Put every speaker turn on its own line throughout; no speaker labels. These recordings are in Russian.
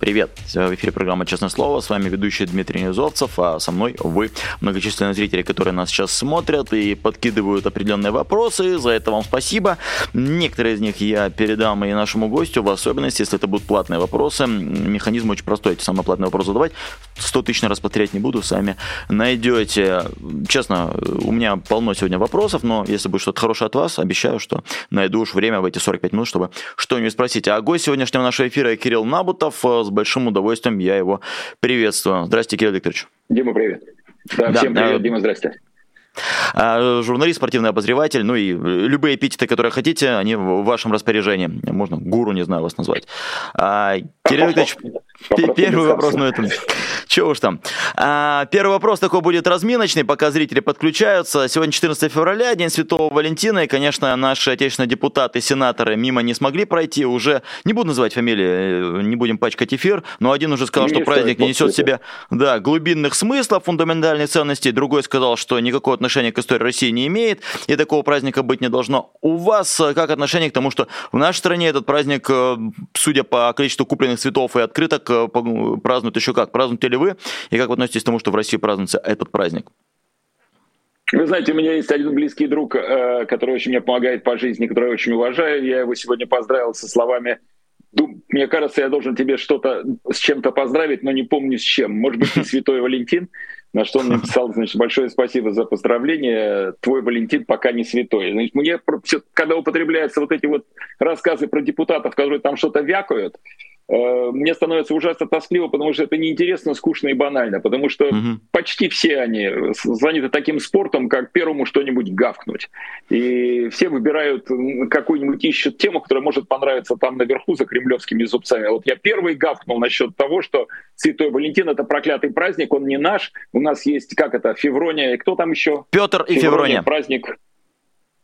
Привет! В эфире программа «Честное слово». С вами ведущий Дмитрий Низовцев, а со мной вы, многочисленные зрители, которые нас сейчас смотрят и подкидывают определенные вопросы. За это вам спасибо. Некоторые из них я передам и нашему гостю, в особенности, если это будут платные вопросы. Механизм очень простой. Эти самые платные вопросы задавать. 100 тысяч раз повторять не буду, сами найдете. Честно, у меня полно сегодня вопросов, но если будет что-то хорошее от вас, обещаю, что найду уж время в эти 45 минут, чтобы что-нибудь спросить. А гость сегодняшнего нашего эфира Кирилл Набутов с большим удовольствием я его приветствую. Здравствуйте, Кирилл Викторович.
Дима, привет. Да, да всем привет, да. Дима, здрасте.
А, журналист, спортивный обозреватель, ну и любые эпитеты, которые хотите, они в вашем распоряжении. Можно гуру, не знаю, вас назвать. А, Кирилл Викторович, первый вопрос, ну это... Чего уж там. А, первый вопрос такой будет разминочный, пока зрители подключаются. Сегодня 14 февраля, День Святого Валентина, и, конечно, наши отечественные депутаты, сенаторы мимо не смогли пройти. Уже, не буду называть фамилии, не будем пачкать эфир, но один уже сказал, не что праздник не несет в себе да, глубинных смыслов, фундаментальных ценностей, другой сказал, что никакого отношения к истории России не имеет, и такого праздника быть не должно. У вас э, как отношение к тому, что в нашей стране этот праздник, э, судя по количеству купленных цветов и открыток, э, празднуют еще как? Празднуют ли вы? И как вы относитесь к тому, что в России празднуется этот праздник?
Вы знаете, у меня есть один близкий друг, э, который очень мне помогает по жизни, который я очень уважаю. Я его сегодня поздравил со словами мне кажется, я должен тебе что-то с чем-то поздравить, но не помню с чем. Может быть, ты святой Валентин? На что он мне писал, значит, большое спасибо за поздравление. Твой Валентин пока не святой. Значит, мне, когда употребляются вот эти вот рассказы про депутатов, которые там что-то вякают, Э, мне становится ужасно тоскливо, потому что это неинтересно, скучно и банально, потому что угу. почти все они заняты таким спортом, как первому что-нибудь гавкнуть. И все выбирают какую-нибудь, ищут тему, которая может понравиться там наверху за кремлевскими зубцами. Вот я первый гавкнул насчет того, что Святой Валентин — это проклятый праздник, он не наш. У нас есть, как это, Феврония, и кто там еще?
Петр и Феврония.
Праздник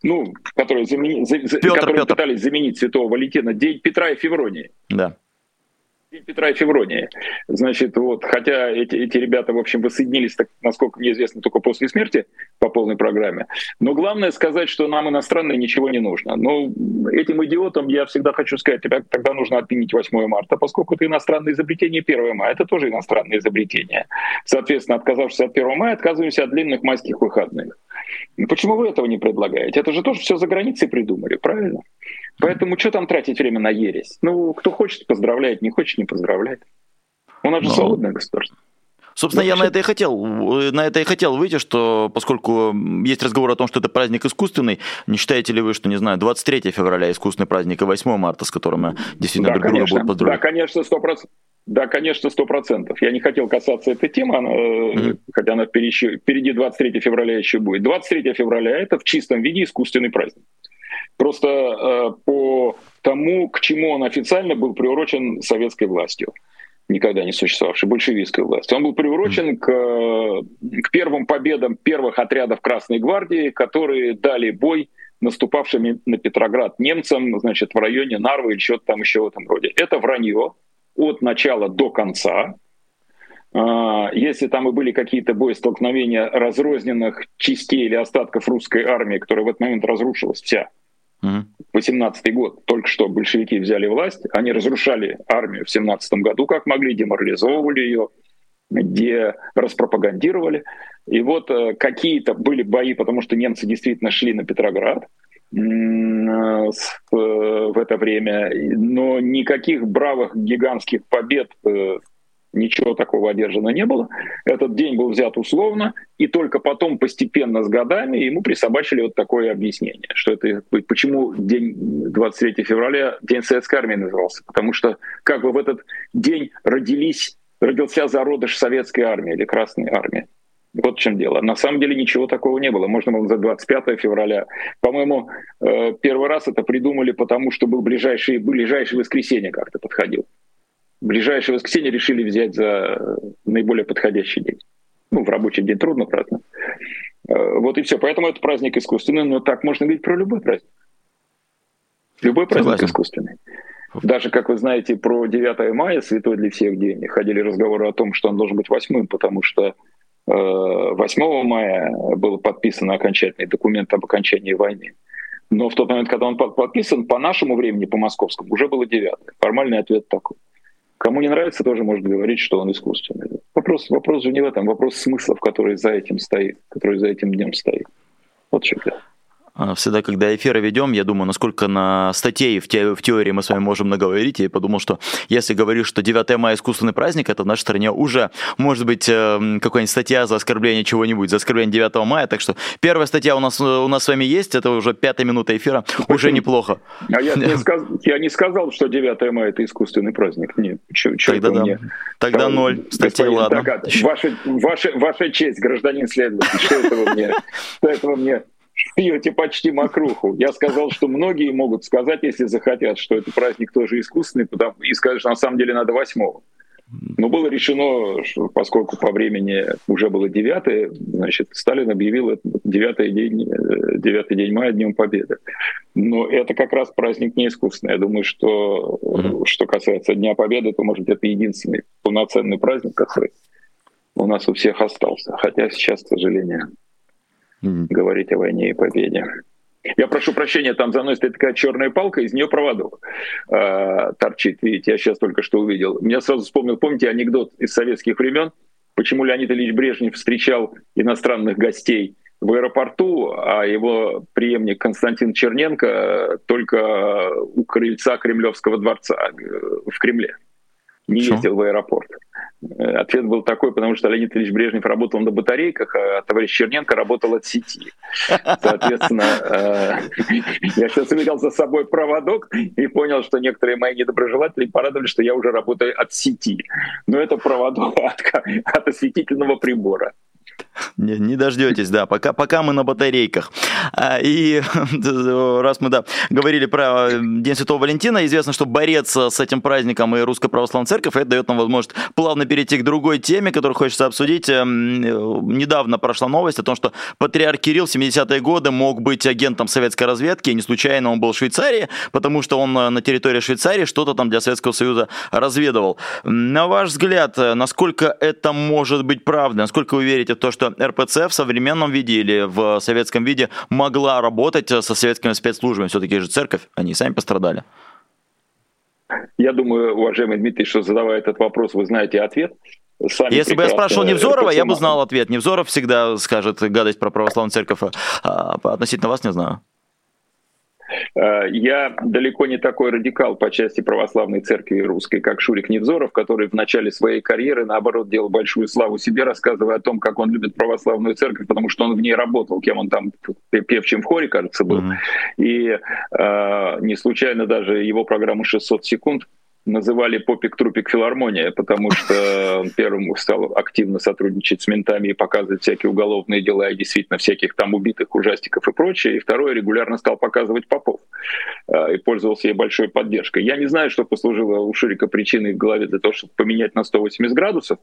ну, которые, замени... Петр, которые Петр. пытались заменить Святого Валентина, День Петра и Февронии.
Да.
Петра и Февронии. Значит, вот, хотя эти, эти ребята, в общем, воссоединились, так, насколько мне известно, только после смерти по полной программе. Но главное сказать, что нам иностранные ничего не нужно. Но этим идиотам я всегда хочу сказать, тебя тогда нужно отменить 8 марта, поскольку это иностранное изобретение 1 мая. Это тоже иностранное изобретение. Соответственно, отказавшись от 1 мая, отказываемся от длинных майских выходных. Почему вы этого не предлагаете? Это же тоже все за границей придумали, правильно? Поэтому что там тратить время на ересь? Ну, кто хочет, поздравляет, не хочет, не поздравляет. У нас же Но... свободное государство.
Собственно, ну, я на это и хотел, на это и хотел выйти, что поскольку есть разговор о том, что это праздник искусственный, не считаете ли вы, что, не знаю, 23 февраля искусственный праздник и 8 марта, с которым действительно да, друг друга будут поздравлять?
Да, конечно, 100%. Да, конечно, сто процентов. Я не хотел касаться этой темы, она, mm-hmm. хотя она впереди, впереди 23 февраля еще будет. 23 февраля это в чистом виде искусственный праздник. Просто э, по тому, к чему он официально был приурочен советской властью, никогда не существовавшей большевистской властью. Он был приурочен к, к первым победам первых отрядов Красной Гвардии, которые дали бой наступавшим на Петроград немцам, значит, в районе Нарвы или что-то там еще в этом роде. Это вранье от начала до конца. А, если там и были какие-то боестолкновения разрозненных частей или остатков русской армии, которая в этот момент разрушилась вся, 18 год, только что большевики взяли власть, они разрушали армию в 17 году, как могли, деморализовывали ее, где распропагандировали. И вот э, какие-то были бои, потому что немцы действительно шли на Петроград э, э, в это время, но никаких бравых гигантских побед ничего такого одержано не было. Этот день был взят условно, и только потом постепенно с годами ему присобачили вот такое объяснение, что это почему день 23 февраля день советской армии назывался, потому что как бы в этот день родились родился зародыш советской армии или Красной армии. Вот в чем дело. На самом деле ничего такого не было. Можно было за 25 февраля. По-моему, э, первый раз это придумали, потому что был ближайший, ближайшее воскресенье как-то подходил ближайшее воскресенье решили взять за наиболее подходящий день. Ну, в рабочий день трудно праздновать. Э, вот и все. Поэтому это праздник искусственный, но так можно говорить про любой праздник. Любой праздник Согласен. искусственный. Даже, как вы знаете, про 9 мая, святой для всех день, ходили разговоры о том, что он должен быть восьмым, потому что 8 э, мая был подписан окончательный документ об окончании войны. Но в тот момент, когда он подписан, по нашему времени, по московскому, уже было 9. Формальный ответ такой. Кому не нравится, тоже может говорить, что он искусственный. Вопрос, вопрос же не в этом, вопрос смыслов, который за этим стоит, который за этим днем стоит. Вот что
всегда, когда эфиры ведем, я думаю, насколько на статей в, те, в теории мы с вами можем наговорить. Я подумал, что если говоришь, что 9 мая искусственный праздник, это в нашей стране уже может быть э, какая-нибудь статья за оскорбление чего-нибудь, за оскорбление 9 мая. Так что первая статья у нас, у нас с вами есть, это уже пятая минута эфира, Почему? уже неплохо.
А я не, сказ... я не сказал, что 9 мая это искусственный праздник. Нет,
чё, чё Тогда да. Мне... Тогда ноль. Статья, ладно.
Ваша, ваша, ваша честь, гражданин следователь, что это вы мне, что это вы мне пьете почти мокруху. Я сказал, что многие могут сказать, если захотят, что это праздник тоже искусственный, потому, и сказать, что на самом деле надо восьмого. Но было решено, что поскольку по времени уже было 9, значит, Сталин объявил девятый день, э, девятый день мая Днем Победы. Но это как раз праздник не искусственный. Я думаю, что что касается Дня Победы, то, может, это единственный полноценный праздник, который у нас у всех остался. Хотя сейчас, к сожалению, mm-hmm. говорить о войне и победе. Я прошу прощения, там за мной стоит такая черная палка, из нее проводок э, торчит. Видите, я сейчас только что увидел. Меня сразу вспомнил, помните анекдот из советских времен, почему Леонид Ильич Брежнев встречал иностранных гостей в аэропорту, а его преемник Константин Черненко только у крыльца Кремлевского дворца э, в Кремле не ездил в аэропорт. Э, ответ был такой, потому что Леонид Ильич Брежнев работал на батарейках, а товарищ Черненко работал от сети. Соответственно, э, я сейчас увидел за собой проводок и понял, что некоторые мои недоброжелатели порадовали, что я уже работаю от сети. Но это проводок от, от осветительного прибора.
Не, не дождетесь, да, пока, пока мы на батарейках. А, и раз мы, да, говорили про День Святого Валентина, известно, что борец с этим праздником и Русская Православная Церковь, это дает нам возможность плавно перейти к другой теме, которую хочется обсудить. Эм, недавно прошла новость о том, что патриарх Кирилл в 70-е годы мог быть агентом советской разведки, и не случайно он был в Швейцарии, потому что он на территории Швейцарии что-то там для Советского Союза разведывал. На ваш взгляд, насколько это может быть правдой? Насколько вы верите в то, что РПЦ в современном виде или в советском виде могла работать со советскими спецслужбами. Все-таки же церковь, они сами пострадали.
Я думаю, уважаемый Дмитрий, что задавая этот вопрос, вы знаете ответ.
Сами Если бы я спрашивал Невзорова, я бы знал ответ. Невзоров всегда скажет гадость про православную церковь, а относительно вас не знаю.
Э, я далеко не такой радикал по части православной церкви русской, как Шурик Невзоров, который в начале своей карьеры, наоборот, делал большую славу себе, рассказывая о том, как он любит православную церковь, потому что он в ней работал, кем он там певчим в хоре, кажется, был. Mm-hmm. И э, не случайно даже его программу «600 секунд» называли попик-трупик филармония, потому что он первым стал активно сотрудничать с ментами и показывать всякие уголовные дела и действительно всяких там убитых ужастиков и прочее. И второе, регулярно стал показывать попов э, и пользовался ей большой поддержкой. Я не знаю, что послужило у Шурика причиной в голове для того, чтобы поменять на 180 градусов.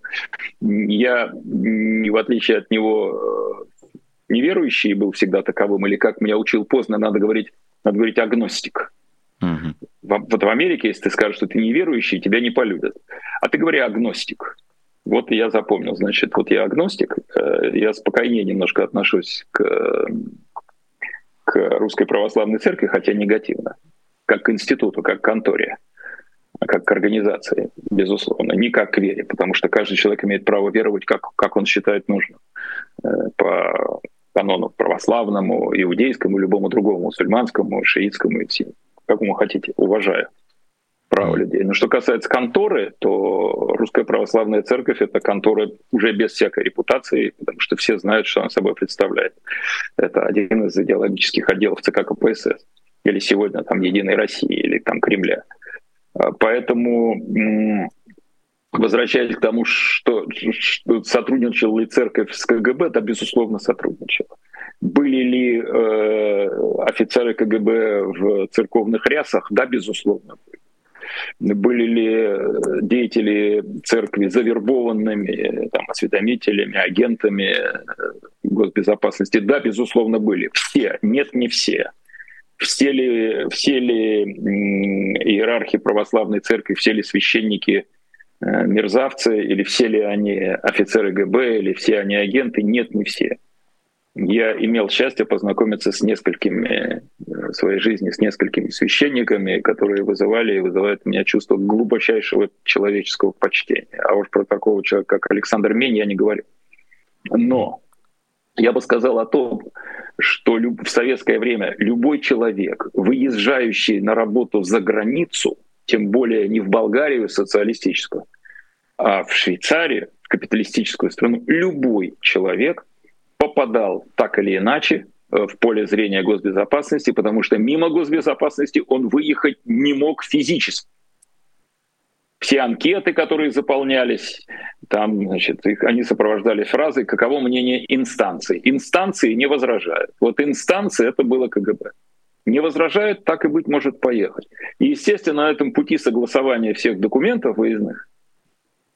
Я, в отличие от него, э, неверующий был всегда таковым, или как меня учил поздно, надо говорить, надо говорить агностик. Угу. Вот в Америке, если ты скажешь, что ты неверующий, тебя не полюбят. А ты говори агностик. Вот я запомнил, значит, вот я агностик, э, я спокойнее немножко отношусь к, к русской православной церкви, хотя негативно, как к институту, как к конторе, как к организации, безусловно, не как к вере, потому что каждый человек имеет право веровать, как, как он считает нужным, э, по канону православному, иудейскому, любому другому, мусульманскому, шиитскому и всем какому хотите, уважаю право людей. Но что касается конторы, то Русская Православная Церковь — это контора уже без всякой репутации, потому что все знают, что она собой представляет. Это один из идеологических отделов ЦК КПСС. Или сегодня там Единой России, или там Кремля. А, поэтому возвращаясь к тому, что, что сотрудничала ли церковь с КГБ, да, безусловно, сотрудничала. Были ли э, офицеры КГБ в церковных рясах? Да, безусловно. Были ли э, деятели церкви завербованными там, осведомителями, агентами э, госбезопасности? Да, безусловно, были. Все. Нет, не все все ли, все ли иерархи православной церкви, все ли священники э, мерзавцы, или все ли они офицеры ГБ, или все они агенты, нет, не все. Я имел счастье познакомиться с несколькими э, в своей жизни, с несколькими священниками, которые вызывали и вызывают у меня чувство глубочайшего человеческого почтения. А уж про такого человека, как Александр Мень, я не говорю. Но я бы сказал о том, что в советское время любой человек, выезжающий на работу за границу, тем более не в Болгарию социалистическую, а в Швейцарию, в капиталистическую страну, любой человек попадал так или иначе э, в поле зрения госбезопасности, потому что мимо госбезопасности он выехать не мог физически все анкеты, которые заполнялись, там, значит, их, они сопровождались фразой «каково мнение инстанции?». Инстанции не возражают. Вот инстанции — это было КГБ. Не возражают, так и быть может поехать. И, естественно, на этом пути согласования всех документов выездных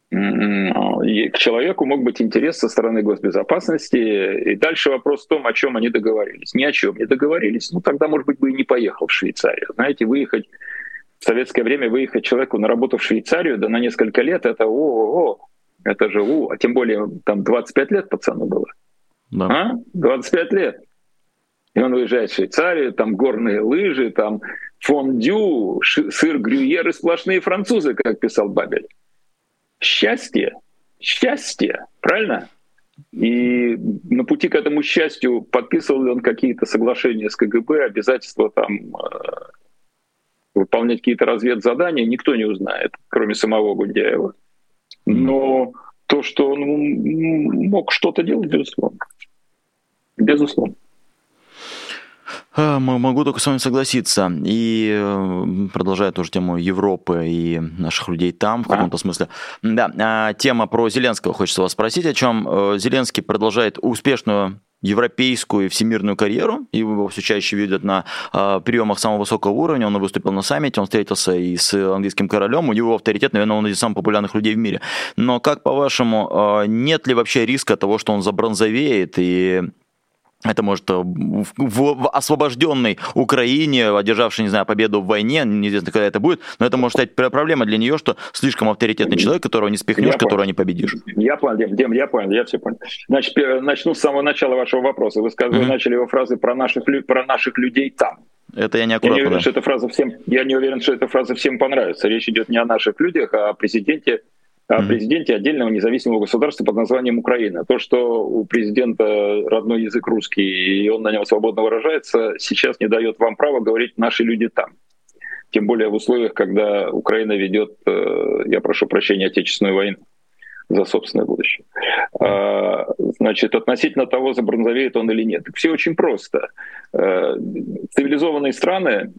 к человеку мог быть интерес со стороны госбезопасности. И дальше вопрос в том, о чем они договорились. Ни о чем не договорились. Ну, тогда, может быть, бы и не поехал в Швейцарию. Знаете, выехать в советское время выехать человеку на работу в Швейцарию, да на несколько лет, это о, это же у, а тем более там 25 лет пацану было. Да. А? 25 лет. И он выезжает в Швейцарию, там горные лыжи, там фондю, сыр грюйер и сплошные французы, как писал Бабель. Счастье, счастье, правильно? И на пути к этому счастью подписывал ли он какие-то соглашения с КГБ, обязательства там э, выполнять какие-то разведзадания, никто не узнает, кроме самого Гундяева. Но то, что он мог что-то делать, безусловно. Безусловно.
А, могу только с вами согласиться. И э, продолжая тоже тему Европы и наших людей там, в каком-то смысле. Да, а, тема про Зеленского хочется вас спросить, о чем э, Зеленский продолжает успешную европейскую и всемирную карьеру. Его все чаще видят на э, приемах самого высокого уровня. Он выступил на саммите, он встретился и с английским королем. У него авторитет, наверное, он из самых популярных людей в мире. Но как по-вашему, э, нет ли вообще риска того, что он забронзовеет и это может э, в освобожденной Украине, одержавшей, не знаю, победу в войне, неизвестно, когда это будет, но это может стать проблема для нее, что слишком авторитетный человек, которого не спихнешь, я которого понял. не победишь.
Я понял, Дим, Дим, я понял, я все понял. Значит, начну с самого начала вашего вопроса. Вы, сказали, mm-hmm. начали его фразы про наших, про наших людей там.
Это я не аккуратно.
Я не уверен, что эта фраза всем, я не уверен, что эта фраза всем понравится. Речь идет не о наших людях, а о президенте о президенте отдельного независимого государства под названием Украина. То, что у президента родной язык русский, и он на нем свободно выражается, сейчас не дает вам права говорить «наши люди там». Тем более в условиях, когда Украина ведет, э, я прошу прощения, Отечественную войну за собственное будущее. А, значит, относительно того, забронзовеет он или нет. Все очень просто. Э, цивилизованные страны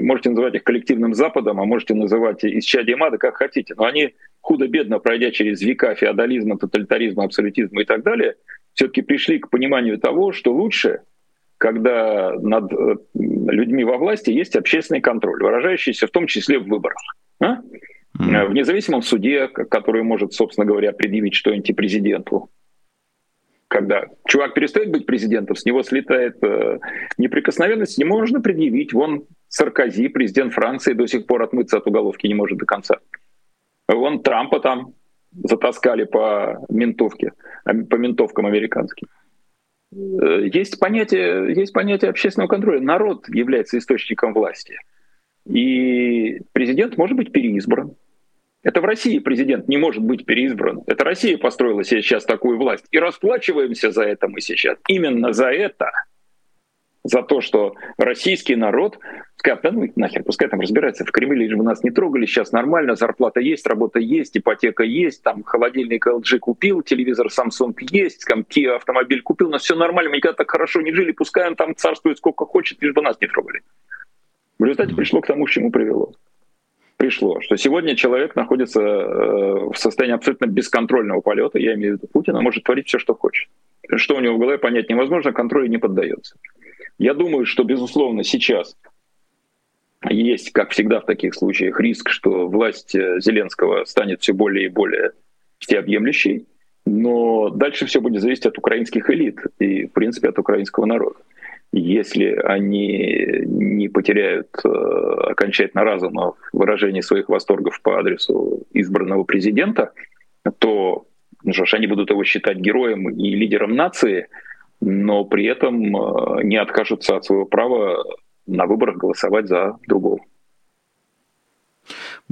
можете называть их коллективным Западом, а можете называть исчадием ада, как хотите, но они худо-бедно, пройдя через века феодализма, тоталитаризма, абсолютизма и так далее, все-таки пришли к пониманию того, что лучше, когда над э, людьми во власти есть общественный контроль, выражающийся в том числе в выборах. А? Mm-hmm. В независимом суде, который может, собственно говоря, предъявить что-нибудь президенту, когда чувак перестает быть президентом, с него слетает э, неприкосновенность, не можно предъявить. Вон Саркози, президент Франции, до сих пор отмыться от уголовки не может до конца. Вон Трампа там затаскали по ментовке, а, по ментовкам американским. Э, есть понятие, есть понятие общественного контроля. Народ является источником власти. И президент может быть переизбран. Это в России президент не может быть переизбран. Это Россия построила себе сейчас такую власть. И расплачиваемся за это мы сейчас. Именно за это. За то, что российский народ скажет, да ну нахер, пускай там разбирается, в Кремле лишь бы нас не трогали, сейчас нормально, зарплата есть, работа есть, ипотека есть, там холодильник LG купил, телевизор Samsung есть, там Kia автомобиль купил, но все нормально, мы никогда так хорошо не жили, пускай он там царствует сколько хочет, лишь бы нас не трогали. В результате пришло к тому, к чему привело пришло, что сегодня человек находится э, в состоянии абсолютно бесконтрольного полета, я имею в виду Путина, может творить все, что хочет. Что у него в голове понять невозможно, контролю не поддается. Я думаю, что, безусловно, сейчас есть, как всегда в таких случаях, риск, что власть э, Зеленского станет все более и более всеобъемлющей, но дальше все будет зависеть от украинских элит и, в принципе, от украинского народа. Если они не потеряют э, окончательно разума в выражении своих восторгов по адресу избранного президента, то ну что ж, они будут его считать героем и лидером нации, но при этом э, не откажутся от своего права на выборах голосовать за другого.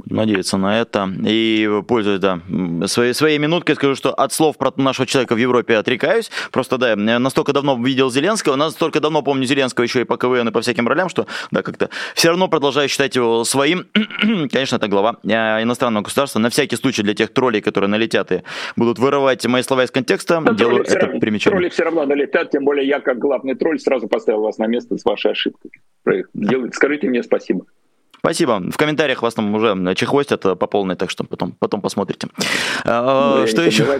Надеяться на это. И пользуясь да, своей, своей минуткой, скажу, что от слов про нашего человека в Европе отрекаюсь. Просто, да, настолько давно видел Зеленского, настолько давно помню Зеленского еще и по КВН и по всяким ролям, что, да, как-то все равно продолжаю считать его своим. Конечно, это глава э, иностранного государства. На всякий случай для тех троллей, которые налетят и будут вырывать мои слова из контекста, Но делаю это равно, примечание.
Тролли все равно налетят, тем более я, как главный тролль, сразу поставил вас на место с вашей ошибкой. Скажите мне спасибо.
Спасибо. В комментариях вас там уже чехвостят по полной, так что потом, потом посмотрите. Ну, что еще?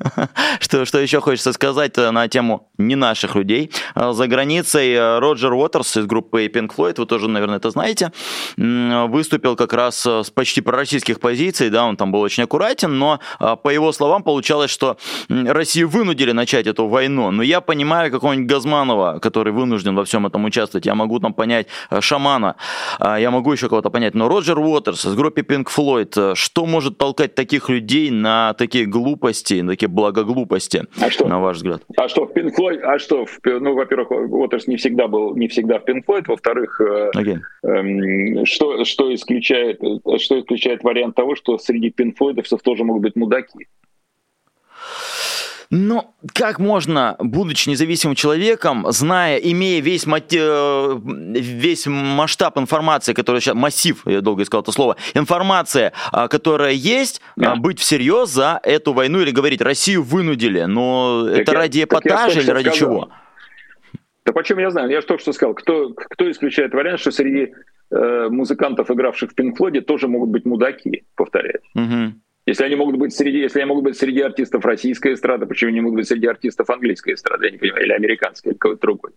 Что, что еще хочется сказать э, на тему не наших людей. Э, за границей э, Роджер Уотерс из группы Pink Floyd, вы тоже, наверное, это знаете, выступил как раз с почти пророссийских позиций, да, он там был очень аккуратен, но по его словам получалось, что Россию вынудили начать эту войну. Но я понимаю какого-нибудь Газманова, который вынужден во всем этом участвовать, я могу там понять Шамана, я могу еще кого-то понять, но Роджер Уотерс из группы Pink Floyd, что может толкать таких людей на такие глупости, на такие благоглупости, а что? на ваш взгляд?
А что, в Pink Floyd, а что, в, ну, во-первых, Уотерс не всегда был, не всегда в Pink Floyd, во-вторых, okay. э, э, что, что, исключает, что исключает вариант того, что среди Pink Floydовцев тоже могут быть мудаки?
Но как можно, будучи независимым человеком, зная, имея весь, э, весь масштаб информации, который сейчас, массив, я долго искал это слово, информация, а, которая есть, да. быть всерьез за эту войну или говорить, Россию вынудили, но так это я, ради эпатажа или ради сказал. чего?
Да почему я знаю? Я же только что сказал, кто, кто исключает вариант, что среди э, музыкантов, игравших в Пинк тоже могут быть мудаки, повторяю. Угу. Если они могут быть среди, если они могут быть среди артистов российской эстрады, почему они могут быть среди артистов английской эстрады, я не понимаю, или американской, или какой-то другой.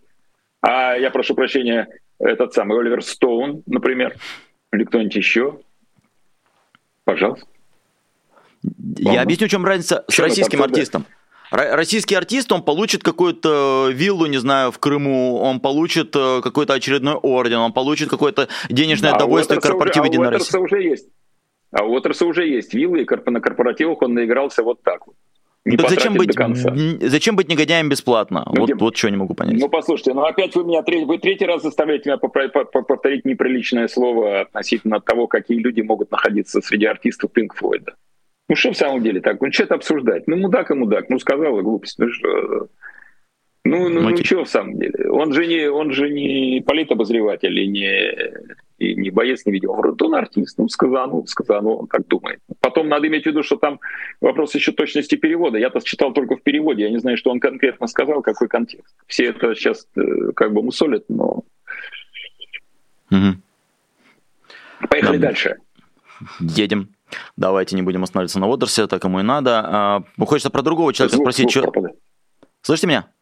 А я прошу прощения, этот самый Оливер Стоун, например, или кто-нибудь еще. Пожалуйста.
Я объясню, в чем разница с российским артистом. Российский артист, он получит какую-то виллу, не знаю, в Крыму, он получит э, какой-то очередной орден, он получит какое-то денежное да, довольствие корпоратива Единой России.
уже есть. А у Уотерса уже есть виллы, и на корпоративах он наигрался вот так вот.
Не так зачем быть, зачем быть негодяем бесплатно? Ну, вот, где... вот что не могу понять.
Ну, послушайте, ну опять вы меня третий, вы третий раз заставляете меня повторить неприличное слово относительно того, какие люди могут находиться среди артистов Пинк Флойда. Ну что в самом деле так? Ну что это обсуждать? Ну мудак и мудак. Ну сказала глупость. Ну что... Ну, ну, ну что в самом деле? Он же не, он же не политобозреватель и не, и не боец, не видео. Он артист, ну, сказанул, сказанул, он так думает. Потом надо иметь в виду, что там вопрос еще точности перевода. Я-то читал только в переводе, я не знаю, что он конкретно сказал, какой контекст. Все это сейчас э, как бы мусолят, но... Угу. Поехали да. дальше.
Едем. Давайте не будем останавливаться на Водерсе, так ему и надо. А, хочется про другого человека звук, спросить. Звук что... Слышите меня?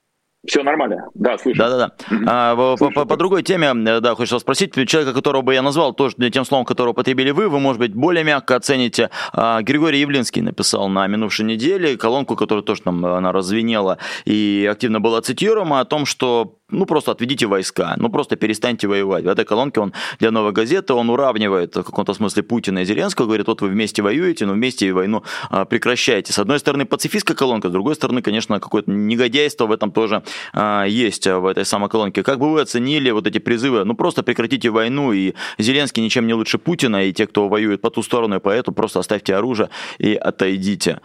Все нормально, да, слышу.
Да-да-да. А, по, по, по другой теме, э, да, хочется спросить, человека, которого бы я назвал тоже тем словом, которого потребили вы, вы, может быть, более мягко оцените. А, Григорий Явлинский написал на минувшей неделе колонку, которая тоже там, она развенела и активно была цитируема, о том, что ну просто отведите войска, ну просто перестаньте воевать. В этой колонке он для новой газеты, он уравнивает в каком-то смысле Путина и Зеленского, говорит, вот вы вместе воюете, но вместе войну а, прекращаете. С одной стороны пацифистская колонка, с другой стороны, конечно, какое-то негодяйство в этом тоже а, есть в этой самой колонке. Как бы вы оценили вот эти призывы, ну просто прекратите войну, и Зеленский ничем не лучше Путина, и те, кто воюет по ту сторону, и поэтому просто оставьте оружие и отойдите.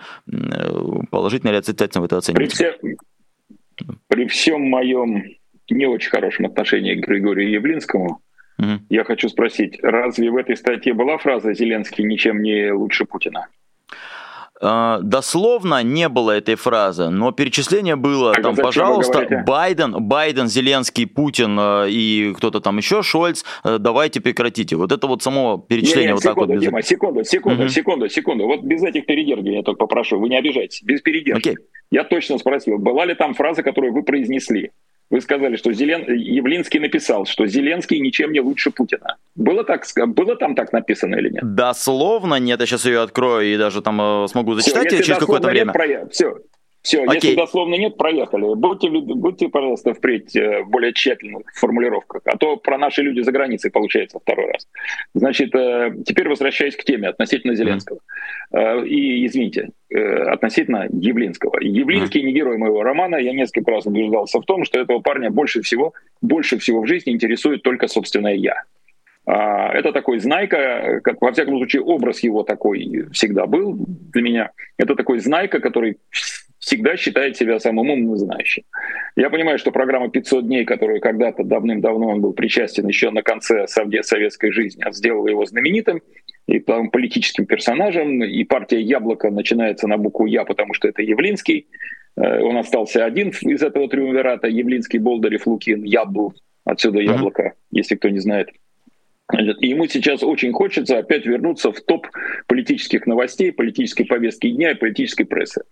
Положительно или отрицательно вы это оцените?
При, все, при всем моем не очень хорошем отношении к Григорию Явлинскому. Угу. Я хочу спросить, разве в этой статье была фраза «Зеленский ничем не лучше Путина»?
А, дословно не было этой фразы, но перечисление было а там, пожалуйста, Байден, Байден, Зеленский, Путин э, и кто-то там еще, Шольц, э, давайте прекратите. Вот это вот само перечисление не, не, вот
секунду,
так вот.
Без... Дима, секунду, секунду, угу. секунду, секунду. Вот без этих передергиваний я только попрошу, вы не обижайтесь, без передержки. Okay. Я точно спросил, была ли там фраза, которую вы произнесли? Вы сказали, что Зелен... Явлинский написал, что Зеленский ничем не лучше Путина. Было, так... Было там так написано или нет?
Дословно нет, я сейчас ее открою и даже там э, смогу зачитать Все, через какое-то время.
Про... Все, Все, Окей. если дословно нет, проехали. Будьте, будьте, пожалуйста, впредь э, более тщательны в формулировках, а то про наши люди за границей получается второй раз. Значит, э, теперь возвращаясь к теме относительно Зеленского. Mm. И, извините, относительно Явлинского. Явлинский не герой моего романа. Я несколько раз убеждался в том, что этого парня больше всего, больше всего в жизни интересует только собственное «я». А, это такой знайка, как, во всяком случае, образ его такой всегда был для меня. Это такой знайка, который всегда считает себя самым умным и знающим. Я понимаю, что программа «500 дней», которую когда-то давным-давно он был причастен еще на конце советской жизни, сделала его знаменитым и там, политическим персонажем, и партия «Яблоко» начинается на букву «Я», потому что это Явлинский. Э, он остался один из этого триумвирата, Явлинский, Болдырев, Лукин, Ябл, отсюда «Яблоко», mm-hmm. если кто не знает. И ему сейчас очень хочется опять вернуться в топ политических новостей, политической повестки дня и политической прессы.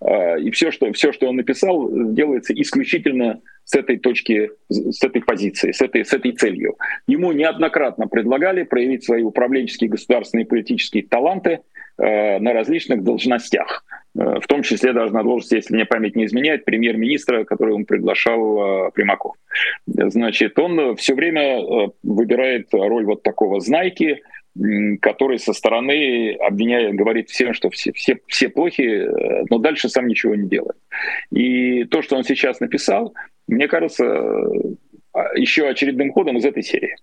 А, и все, что, все, что он написал, делается исключительно с этой точки, с этой позиции, с этой, с этой целью. Ему неоднократно предлагали проявить свои управленческие, государственные политические таланты э, на различных должностях. Э, в том числе даже на должности, если мне память не изменяет, премьер-министра, который он приглашал э, Примаков. Значит, он все время э, выбирает роль вот такого знайки, который со стороны обвиняет, говорит всем, что все, все, все плохи, но дальше сам ничего не делает. И то, что он сейчас написал, мне кажется, еще очередным ходом из этой серии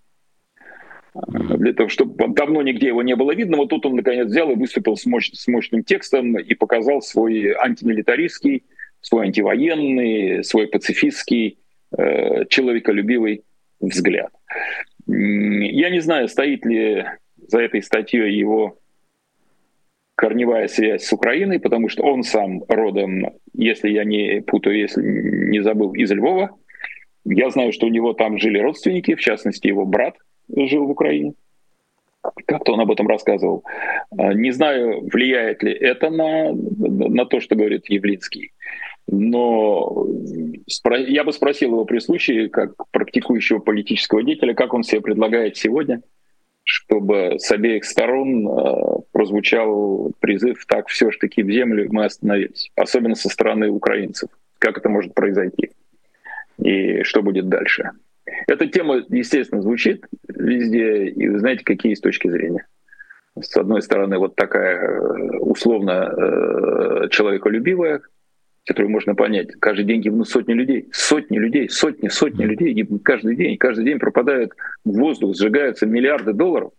для того, чтобы давно нигде его не было видно. Вот тут он наконец взял и выступил с, мощ, с мощным текстом и показал свой антимилитаристский, свой антивоенный, свой пацифистский, э, человеколюбивый взгляд. Я не знаю, стоит ли за этой статьей его корневая связь с Украиной, потому что он сам родом, если я не путаю, если не забыл, из Львова. Я знаю, что у него там жили родственники, в частности, его брат – жил в Украине. Как-то он об этом рассказывал. А, не знаю, влияет ли это на, на то, что говорит Явлинский. Но я бы спросил его при случае, как практикующего политического деятеля, как он себе предлагает сегодня, чтобы с обеих сторон а, прозвучал призыв «так, все ж таки в землю мы остановились», особенно со стороны украинцев. Как это может произойти? И что будет дальше? Эта тема, естественно, звучит везде, и вы знаете, какие есть точки зрения. С одной стороны, вот такая э, условно э, человеколюбивая, которую можно понять. Каждый день гибнут сотни людей, сотни людей, сотни, сотни людей гибнут каждый день. Каждый день пропадают в воздух, сжигаются миллиарды долларов.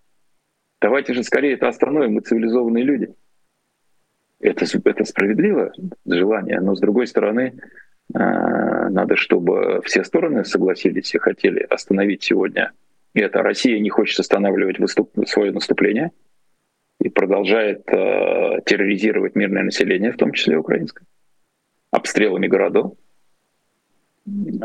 Давайте же скорее это остановим, мы цивилизованные люди. Это, это справедливое желание, но с другой стороны, Э, надо, чтобы все стороны согласились и хотели остановить сегодня это. Россия не хочет останавливать выступ... свое наступление и продолжает э, терроризировать мирное население, в том числе украинское, обстрелами городов.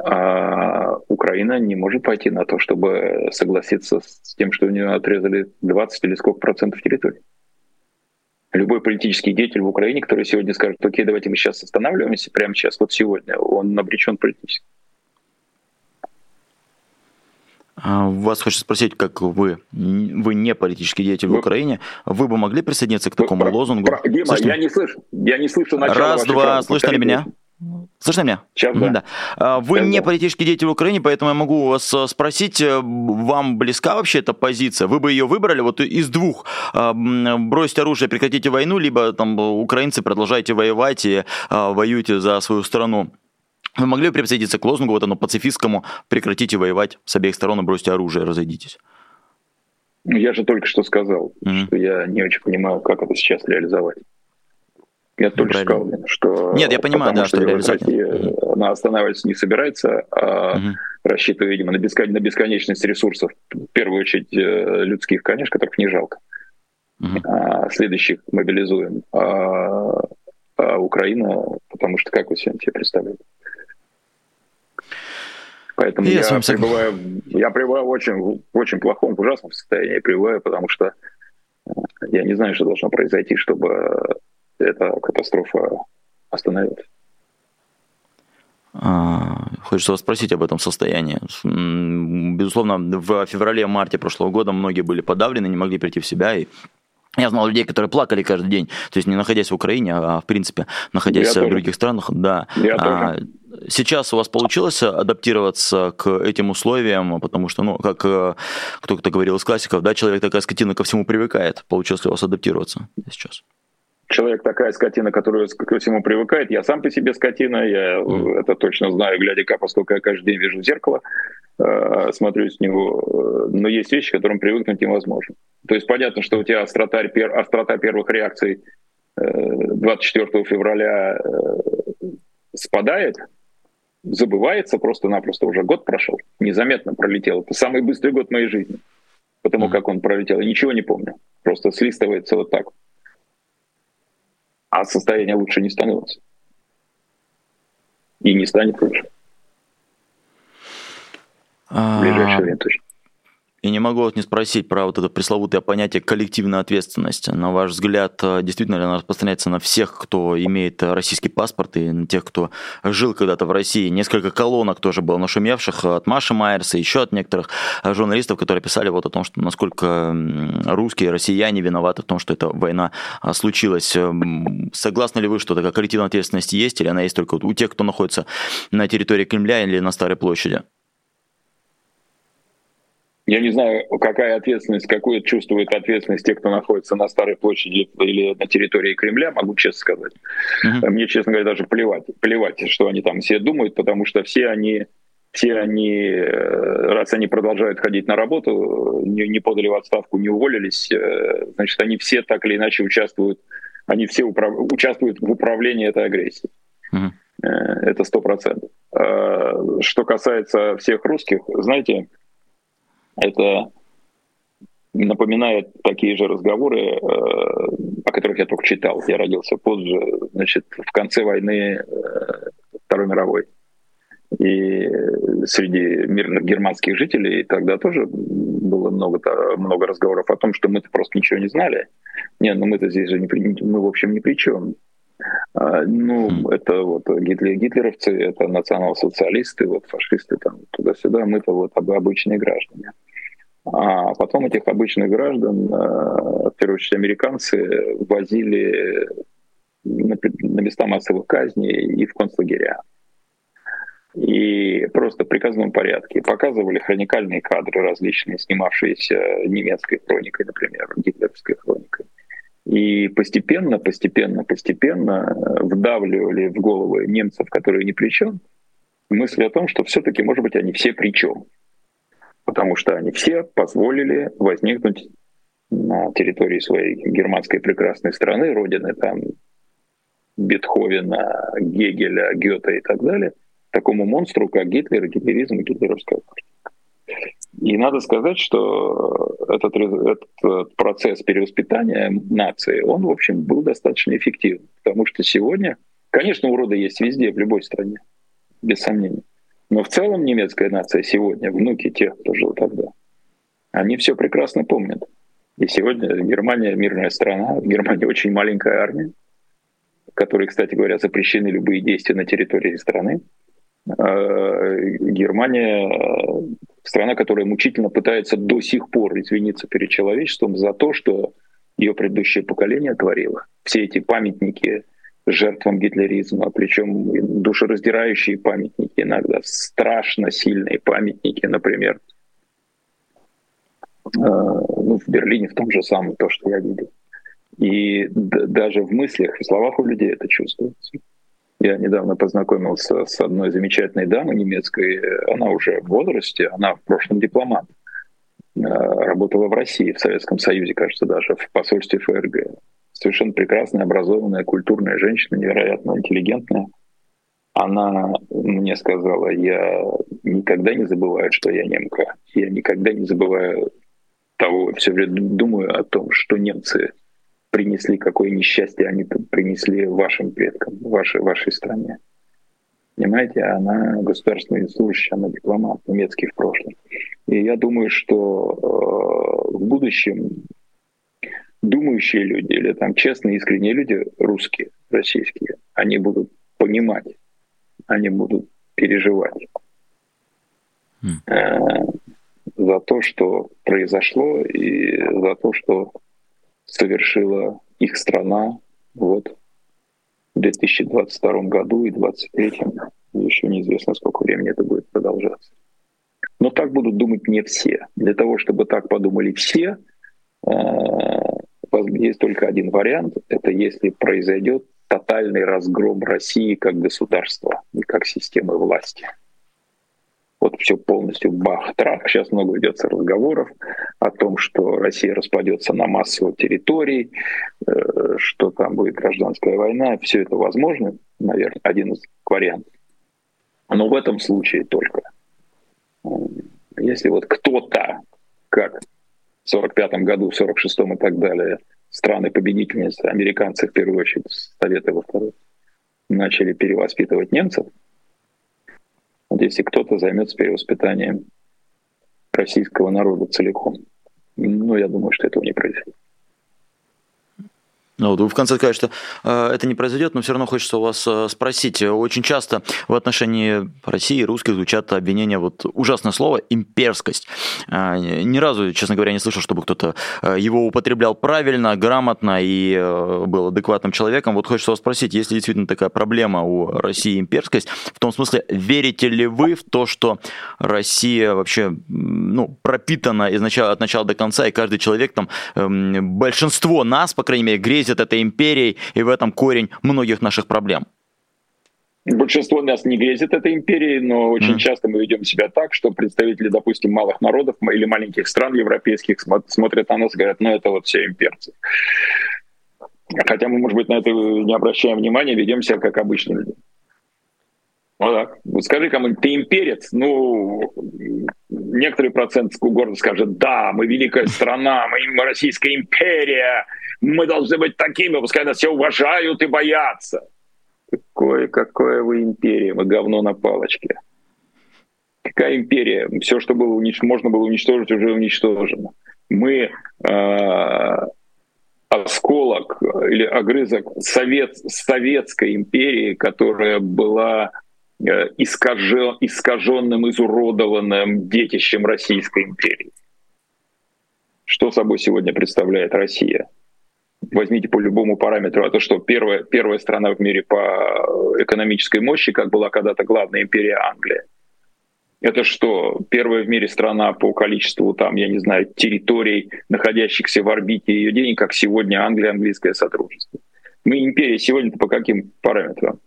А Украина не может пойти на то, чтобы согласиться с тем, что у нее отрезали 20 или сколько процентов территории любой политический деятель в Украине, который сегодня скажет, окей, давайте мы сейчас останавливаемся, прямо сейчас, вот сегодня, он обречен политически.
А, вас хочу спросить, как вы, вы не политический деятель вы... в Украине, вы бы могли присоединиться к такому
про,
лозунгу?
Про, Дима, Слышно? я не слышу, я не слышу начала
Раз, два, слышно ли меня? Слышно меня?
Сейчас, да.
да. А, вы Сейчас, не политический деятель в Украине, поэтому я могу вас э, спросить, э, вам близка вообще эта позиция? Вы бы ее выбрали вот из двух? А, бросить оружие, прекратите войну, либо там украинцы продолжайте воевать и воюйте за свою страну? Вы могли бы присоединиться к лозунгу вот оно пацифистскому «прекратите воевать с обеих сторон и бросьте оружие, разойдитесь»?
Я же только что сказал, mm-hmm. что я не очень понимаю, как это сейчас реализовать. Я только сказал, что...
Нет, я понимаю, да, что, что
Россия, угу. она останавливаться не собирается, а угу. рассчитывая, видимо, на, бескон... на бесконечность ресурсов, в первую очередь э, людских, конечно, которых не жалко. Угу. А следующих мобилизуем. А, а Украина, потому что как вы себе представляете? Поэтому я, я пребываю, я пребываю в очень, в очень плохом, в ужасном состоянии, пребываю, потому что э, я не знаю, что должно произойти, чтобы эта катастрофа остановится.
А, хочется вас спросить об этом состоянии. Безусловно, в феврале-марте прошлого года многие были подавлены, не могли прийти в себя и Я знал людей, которые плакали каждый день, то есть не находясь в Украине, а в принципе находясь я в тоже. других странах. Да. Я а, Сейчас у вас получилось адаптироваться к этим условиям, потому что, ну, как э, кто-то говорил из классиков, да, человек такая скотина ко всему привыкает. Получилось ли у вас адаптироваться сейчас?
Человек такая скотина, которая ко всему привыкает. Я сам по себе скотина, я mm. это точно знаю, глядя как, поскольку я каждый день вижу зеркало, э, смотрю с него. Но есть вещи, к которым привыкнуть невозможно. То есть понятно, что у тебя острота, острота первых реакций 24 э, февраля э, спадает, забывается просто-напросто. Уже год прошел, незаметно пролетел. Это самый быстрый год моей жизни, потому mm. как он пролетел. Я ничего не помню. Просто слистывается вот так а состояние лучше не становится. И не станет лучше. В ближайшее время точно.
И не могу вас не спросить про вот это пресловутое понятие коллективной ответственности. На ваш взгляд, э, действительно ли она распространяется на всех, кто имеет российский паспорт, и на тех, кто жил когда-то в России? Несколько колонок тоже было нашумевших от Маши Майерса, еще от некоторых журналистов, которые писали вот о том, что насколько русские, россияне виноваты в том, что эта война случилась. Согласны ли вы, что такая коллективная ответственность есть, или она есть только у тех, кто находится на территории Кремля или на Старой площади?
Я не знаю, какая ответственность, какую чувствует ответственность те, кто находится на Старой площади или на территории Кремля, могу честно сказать. Uh-huh. Мне, честно говоря, даже плевать, плевать, что они там все думают, потому что все они, все они, э, раз они продолжают ходить на работу, не, не подали в отставку, не уволились, э, значит, они все так или иначе участвуют, они все управ... участвуют в управлении этой агрессией. Uh-huh. Это сто процентов. Что касается всех русских, знаете, это напоминает такие же разговоры, э, о которых я только читал. Я родился позже, значит, в конце войны э, Второй мировой. И среди мирных германских жителей тогда тоже было много, много разговоров о том, что мы-то просто ничего не знали. Не, ну мы-то здесь же не при, мы в общем ни при чем. А, ну, mm. это вот гитлер, гитлеровцы, это национал-социалисты, вот фашисты там туда-сюда, мы-то вот обычные граждане. А потом этих обычных граждан, э, в первую очередь американцы, возили на, на места массовых казней и в концлагеря. И просто в приказном порядке показывали хроникальные кадры различные, снимавшиеся немецкой хроникой, например, гитлеровской хроникой. И постепенно, постепенно, постепенно вдавливали в головы немцев, которые ни при чем, мысль о том, что все-таки, может быть, они все при чем потому что они все позволили возникнуть на территории своей германской прекрасной страны, родины там Бетховена, Гегеля, Гёта и так далее, такому монстру, как Гитлер, гитлеризм и гитлеровская партия. И надо сказать, что этот, этот процесс перевоспитания нации, он, в общем, был достаточно эффективным. Потому что сегодня, конечно, уроды есть везде, в любой стране, без сомнения. Но в целом немецкая нация сегодня, внуки тех, кто жил тогда, они все прекрасно помнят. И сегодня Германия мирная страна, в Германии очень маленькая армия, которой, кстати говоря, запрещены любые действия на территории страны. А, Германия — страна, которая мучительно пытается до сих пор извиниться перед человечеством за то, что ее предыдущее поколение творило. Все эти памятники жертвам гитлеризма, причем душераздирающие памятники иногда, страшно сильные памятники, например, э, ну, в Берлине в том же самом, то, что я видел. И даже в мыслях, в словах у людей это чувствуется. Я недавно познакомился с одной замечательной дамой немецкой, она уже в возрасте, она в прошлом дипломат, э, работала в России, в Советском Союзе, кажется, даже в посольстве ФРГ совершенно прекрасная, образованная, культурная женщина, невероятно интеллигентная. Она мне сказала, я никогда не забываю, что я немка. Я никогда не забываю того, все время думаю о том, что немцы принесли, какое несчастье они принесли вашим предкам, вашей, вашей стране. Понимаете, она государственный служащий, она дипломат немецкий в прошлом. И я думаю, что э, в будущем думающие люди или там честные, искренние люди, русские, российские, они будут понимать, они будут переживать mm. э, за то, что произошло, и за то, что совершила их страна вот в 2022 году и 2023. Еще неизвестно, сколько времени это будет продолжаться. Но так будут думать не все. Для того, чтобы так подумали все, э, есть только один вариант. Это если произойдет тотальный разгром России как государства и как системы власти. Вот все полностью бах-трах. Сейчас много ведется разговоров о том, что Россия распадется на массу территорий, э, что там будет гражданская война. Все это возможно, наверное, один из вариантов. Но в этом случае только. Если вот кто-то, как в 45 году, в 46 и так далее, страны-победительницы, американцы в первую очередь, Советы во вторую, начали перевоспитывать немцев, если кто-то займется перевоспитанием российского народа целиком, ну, я думаю, что этого не произойдет.
Ну, в конце сказали, что э, это не произойдет, но все равно хочется у вас э, спросить. Очень часто в отношении России русских звучат обвинения, вот ужасное слово, имперскость. Э, ни разу, честно говоря, не слышал, чтобы кто-то э, его употреблял правильно, грамотно и э, был адекватным человеком. Вот хочется вас спросить, есть ли действительно такая проблема у России имперскость? В том смысле, верите ли вы в то, что Россия вообще ну, пропитана изначально, от начала до конца, и каждый человек, там, э, большинство нас, по крайней мере, грезит грезит этой империей, и в этом корень многих наших проблем.
Большинство нас не грезит этой империей, но очень mm. часто мы ведем себя так, что представители, допустим, малых народов или маленьких стран европейских смотрят на нас и говорят, ну это вот все имперцы. Хотя мы, может быть, на это не обращаем внимания, ведем себя как обычные люди. Вот так. Скажи кому-нибудь, ты имперец? Ну, некоторый процент города скажет, да, мы великая страна, мы Российская империя, мы должны быть такими, пускай нас все уважают и боятся. Какое, какое вы империя, мы говно на палочке. Какая империя? Все, что было унич... можно было уничтожить, уже уничтожено. Мы э, осколок или огрызок совет... советской империи, которая была э, искажен... искаженным, изуродованным детищем Российской империи. Что собой сегодня представляет Россия? Возьмите по любому параметру, это что, первая, первая страна в мире по экономической мощи, как была когда-то главная империя Англия. Это что, первая в мире страна по количеству, там, я не знаю, территорий, находящихся в орбите ее денег, как сегодня Англия, английское сотрудничество. Мы империя сегодня по каким параметрам?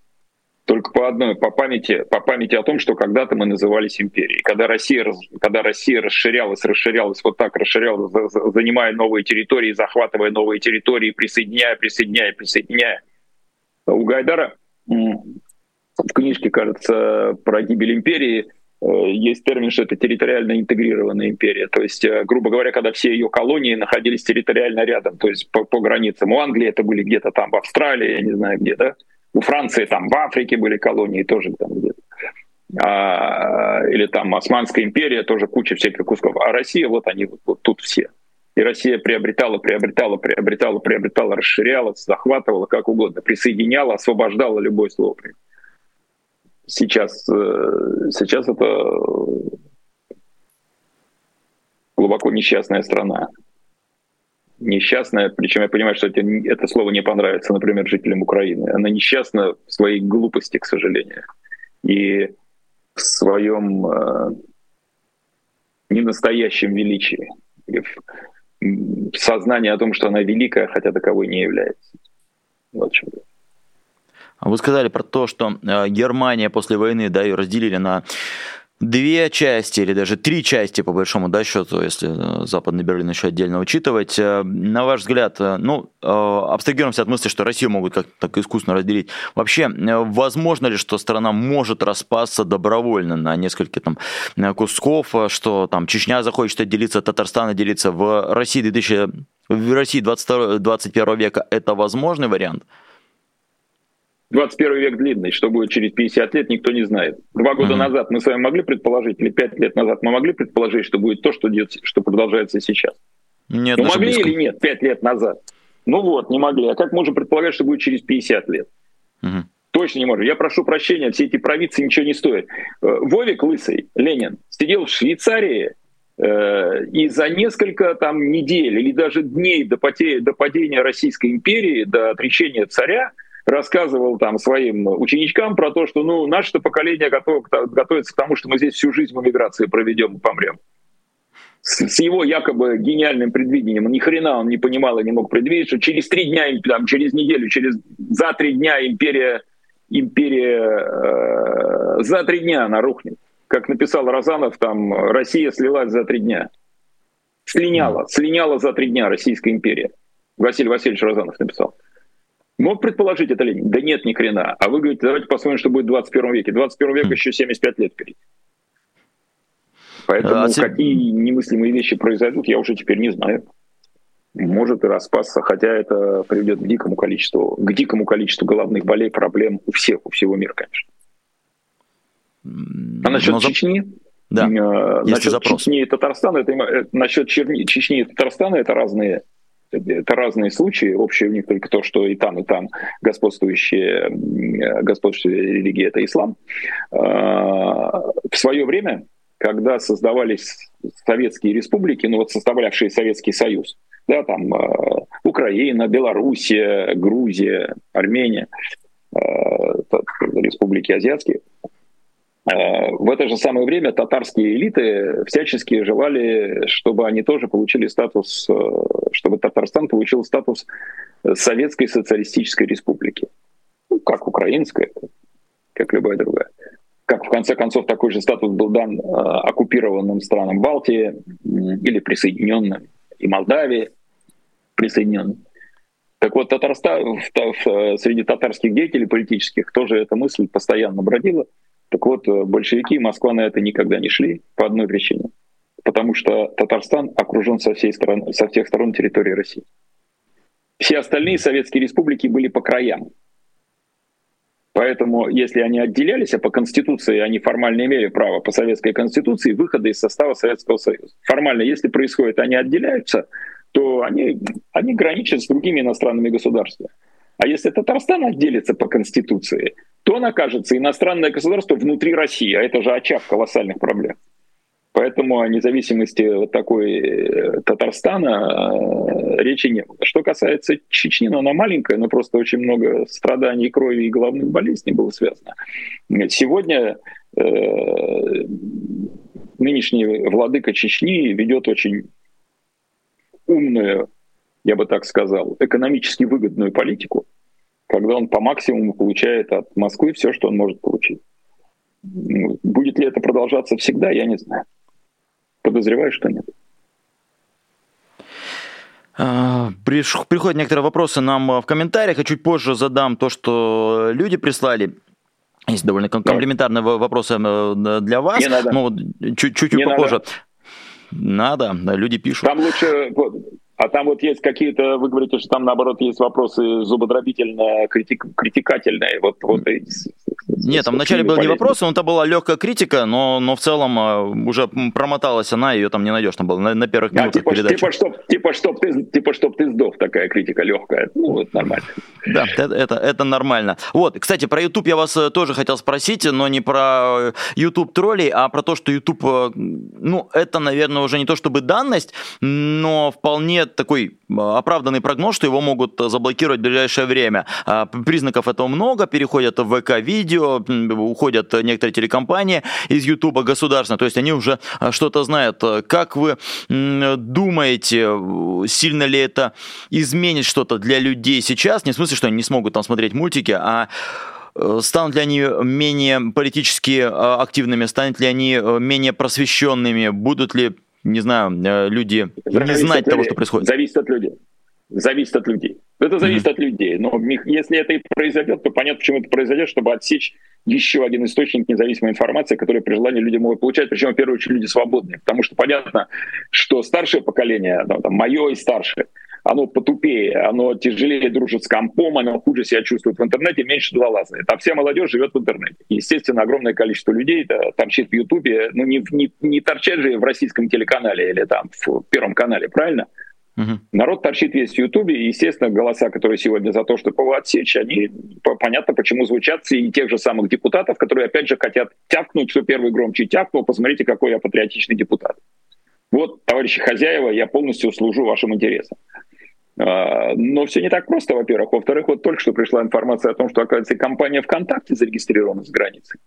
Только по одной, по памяти, по памяти о том, что когда-то мы назывались империей. Когда Россия, когда Россия расширялась, расширялась, вот так расширялась, занимая новые территории, захватывая новые территории, присоединяя, присоединяя, присоединяя. У Гайдара в книжке, кажется, про гибель империи э, есть термин, что это территориально интегрированная империя. То есть, э, грубо говоря, когда все ее колонии находились территориально рядом, то есть по, по границам. У Англии это были где-то там в Австралии, я не знаю где, да? У Франции там в Африке были колонии тоже там где-то. А, или там Османская империя, тоже куча всяких кусков. А Россия, вот они вот, вот тут все. И Россия приобретала, приобретала, приобретала, приобретала, расширяла, захватывала как угодно, присоединяла, освобождала любое слово. Сейчас, э, сейчас это глубоко несчастная страна несчастная, причем я понимаю, что это, это слово не понравится, например, жителям Украины. Она несчастна в своей глупости, к сожалению, и в своем э, ненастоящем величии, в, в сознании о том, что она великая, хотя таковой не является. Вот чем
Вы сказали про то, что э, Германия после войны да, ее разделили на две части или даже три части, по большому да, счету, если э, Западный Берлин еще отдельно учитывать. Э, на ваш взгляд, э, ну, абстрагируемся от мысли, что Россию могут как-то так искусно разделить. Вообще, возможно ли, что страна может распасться добровольно на несколько там кусков, что там Чечня захочет отделиться, Татарстан отделиться в России 2000 в России 22, 21 века это возможный вариант?
21 век длинный, что будет через 50 лет, никто не знает. Два года mm-hmm. назад мы с вами могли предположить, или пять лет назад мы могли предположить, что будет то, что, идет, что продолжается сейчас? Нет, ну, могли близко. или нет, пять лет назад? Ну вот, не могли. А как можем предполагать, что будет через 50 лет? Mm-hmm. Точно не можем. Я прошу прощения, все эти провидцы ничего не стоят. Э, Вовик Лысый, Ленин, сидел в Швейцарии Э, и за несколько там недель или даже дней до, потери, до падения Российской империи, до отречения царя, рассказывал там своим ученичкам про то, что ну, наше поколение готов, готовится к тому, что мы здесь всю жизнь в эмиграции проведем и помрем. С, с его якобы гениальным предвидением, ни хрена он не понимал и не мог предвидеть, что через три дня, там, через неделю, через за три дня империя, империя э, за три дня она рухнет как написал Розанов, там Россия слилась за три дня. Слиняла, слиняла за три дня Российская империя. Василий Васильевич Розанов написал. Мог предположить это Ленин? Да нет, ни хрена. А вы говорите, давайте посмотрим, что будет в 21 веке. 21 век еще 75 лет впереди. Поэтому а, какие немыслимые вещи произойдут, я уже теперь не знаю. Может и распасться, хотя это приведет к дикому количеству, к дикому количеству головных болей, проблем у всех, у всего мира, конечно. А насчет Но... Чечни?
Да,
э, насчет запрос. Чечни и Татарстана, это, э, насчет Черни, Чечни и Татарстана это разные это разные случаи. Общее у них только то, что и там, и там господствующая, господствующая религия — это ислам. В свое время, когда создавались советские республики, ну вот составлявшие Советский Союз, да, там Украина, Белоруссия, Грузия, Армения, республики азиатские — в это же самое время татарские элиты всячески желали, чтобы они тоже получили статус, э, чтобы Татарстан получил статус Советской социалистической республики. Ну, как украинская, как любая другая. Как в конце концов такой же статус был дан э, оккупированным странам Балтии или присоединенным, и Молдавии присоединенным. Так вот, Татарстан, среди татарских деятелей политических тоже эта мысль постоянно бродила – так вот, э, большевики и Москва на это никогда не шли по одной причине. Потому что Татарстан окружен со, всей сторон, со всех сторон территории России. Все остальные советские республики были по краям. Поэтому, если они отделялись, а по Конституции они формально имели право по Советской Конституции выхода из состава Советского Союза. Формально, если происходит, они отделяются, то они, они граничат с другими иностранными государствами. А если Татарстан отделится по Конституции, то он окажется иностранное государство внутри России, а это же очаг колоссальных проблем. Поэтому о независимости вот такой э, Татарстана э, речи не было. Что касается Чечни, ну, она маленькая, но просто очень много страданий, крови и головных болезней было связано. Сегодня э, нынешний владыка Чечни ведет очень умную я бы так сказал, экономически выгодную политику, когда он по максимуму получает от Москвы все, что он может получить. Ну, будет ли это продолжаться всегда, я не знаю. Подозреваю, что нет.
А, приходят некоторые вопросы нам в комментариях, а чуть позже задам то, что люди прислали. Есть довольно комплементарные вопросы э, для вас. Не надо. Ну, чуть-чуть попозже. Надо. надо, люди пишут.
Там лучше а там вот есть какие-то, вы говорите, что там наоборот есть вопросы зубодробительно критик, критикательные. Вот, вот
Нет, там вначале был не вопрос, но это была легкая критика, но, но в целом а, уже промоталась она, ее там не найдешь, там было на, на первых минутах
а, типа,
передачи.
Типа чтоб, типа, чтоб ты, типа, чтоб ты сдох, такая критика легкая. Ну, это нормально.
Да, это, это, это нормально. Вот, кстати, про YouTube я вас э, тоже хотел спросить, но не про YouTube троллей, а про то, что YouTube, э, ну, это, наверное, уже не то чтобы данность, но вполне такой а, оправданный прогноз, что его могут заблокировать в ближайшее время. А, признаков этого много, переходят в ВК-видео, уходят некоторые телекомпании из Ютуба государственно, то есть они уже а, что-то знают. Как вы думаете, сильно ли это изменит что-то для людей сейчас? Не в смысле, что они не смогут там смотреть мультики, а э, станут ли они менее политически активными, станут ли они э, менее просвещенными, будут ли не знаю, э, люди зависит не знать того, что происходит?
Зависит от людей. Зависит от людей. Это зависит mm-hmm. от людей. Но если это и произойдет, то понятно, почему это произойдет, чтобы отсечь еще один источник независимой информации, который при желании люди могут получать, причем в первую очередь люди свободные. Потому что понятно, что старшее поколение, ну, там, мое и старшее, оно потупее, оно тяжелее дружит с компом, оно хуже себя чувствует в интернете, меньше туда лазает. А вся молодежь живет в интернете. Естественно, огромное количество людей да, торчит в Ютубе, ну не, не, не торчат же в российском телеканале или там в Первом канале, правильно? Угу. Народ торчит весь в Ютубе, и, естественно, голоса, которые сегодня за то, чтобы его отсечь, они понятно, почему звучат и тех же самых депутатов, которые, опять же, хотят тявкнуть, что первый громче тявкнул, посмотрите, какой я патриотичный депутат. Вот, товарищи хозяева, я полностью служу вашим интересам. А, но все не так просто, во-первых. Во-вторых, вот только что пришла информация о том, что, оказывается, компания ВКонтакте зарегистрирована с границей.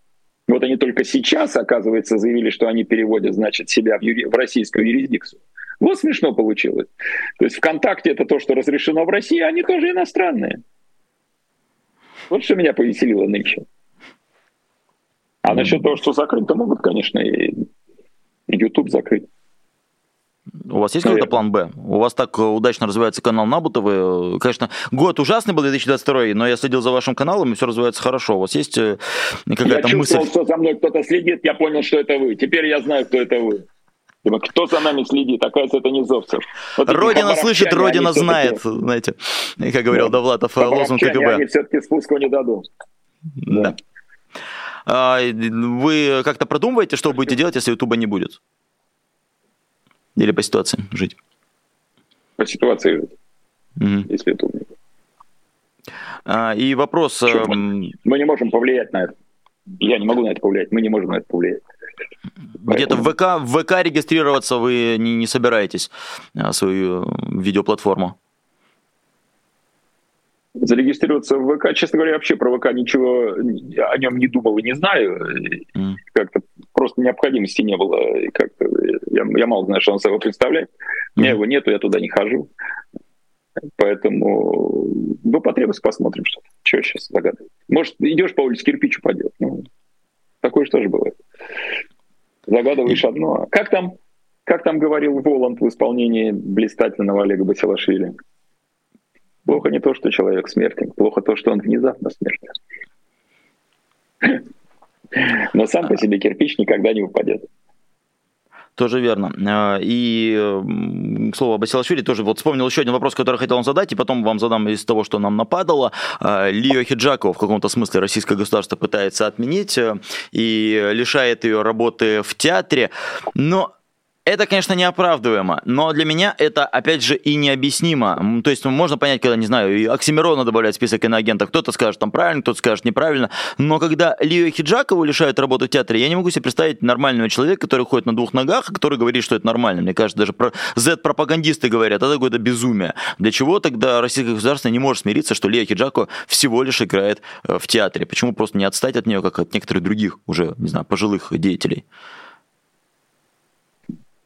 Вот они только сейчас, оказывается, заявили, что они переводят, значит, себя в, юри... в российскую юрисдикцию. Вот смешно получилось. То есть ВКонтакте это то, что разрешено в России, а они тоже иностранные. Вот что меня повеселило нынче. А насчет того, что закрыть, то могут, конечно, и YouTube закрыть.
У вас есть какой-то план Б? У вас так э, удачно развивается канал Набутовы. Конечно, год ужасный был 2022, но я следил за вашим каналом, и все развивается хорошо. У вас есть э, какая-то
я
мысль?
Я что за мной кто-то следит, я понял, что это вы. Теперь я знаю, кто это вы. Кто за нами следит? Оказывается, это не Зовцев.
Вот Родина слышит, Родина знает, знаете, как говорил да. Довлатов, э, лозунг КГБ.
Они все-таки спуску не дадут.
Да. да. А, вы как-то продумываете, что будете делать, если Ютуба не будет? Или по ситуации жить?
По ситуации жить. Угу. Если не будет.
А, и вопрос...
Что, мы, мы не можем повлиять на это. Я не могу на это повлиять, мы не можем на это повлиять.
Где-то в ВК, в ВК регистрироваться вы не, не собираетесь, а, свою видеоплатформу?
зарегистрироваться в ВК. Честно говоря, вообще про ВК ничего о нем не думал и не знаю. Mm. Как-то просто необходимости не было. Как-то я, я мало знаю, что он собой представляет. У меня его нету, я туда не хожу. Поэтому ну, потребность посмотрим, что Что сейчас загадывать. Может, идешь по улице, кирпич упадет. Ну, такое же тоже бывает. Загадываешь одно. Как там, как там говорил Воланд в исполнении блистательного Олега Басилашвили? Плохо не то, что человек смертен, плохо то, что он внезапно смертен. Но сам по себе кирпич никогда не упадет.
Тоже верно. А, и, к слову, об Асилашвили тоже вот вспомнил еще один вопрос, который хотел вам задать, и потом вам задам из того, что нам нападало. А, Лио Хиджакова в каком-то смысле российское государство пытается отменить э, и лишает ее работы в театре. Но это, конечно, неоправдываемо, но для меня это, опять же, и необъяснимо. То есть, ну, можно понять, когда, не знаю, и Оксимирона добавляют в список иноагентов, кто-то скажет там правильно, кто-то скажет неправильно, но когда Лию Хиджакову лишают работы в театре, я не могу себе представить нормального человека, который ходит на двух ногах, который говорит, что это нормально. Мне кажется, даже про Z-пропагандисты говорят, это какое-то безумие. Для чего тогда российское государство не может смириться, что Лия Хиджакова всего лишь играет э, в театре? Почему просто не отстать от нее, как от некоторых других уже, не знаю, пожилых деятелей?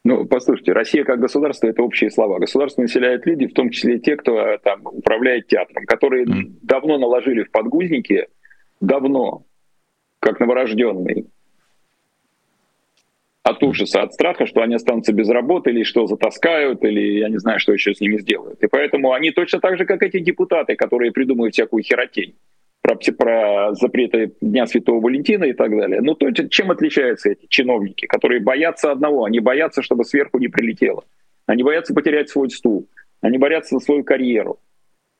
Ну, послушайте, Россия как государство — это общие слова. Государство населяет люди, в том числе и те, кто э, там управляет театром, которые mm. давно наложили в подгузники, давно, как новорожденные, от ужаса, от страха, что они останутся без работы, или что затаскают, или я не знаю, что еще с ними сделают. И поэтому они точно так же, как эти депутаты, которые придумывают всякую херотень про, про запреты Дня Святого Валентина и так далее. Ну, то чем отличаются эти чиновники, которые боятся одного, они боятся, чтобы сверху не прилетело. Они боятся потерять свой стул, они боятся свою карьеру.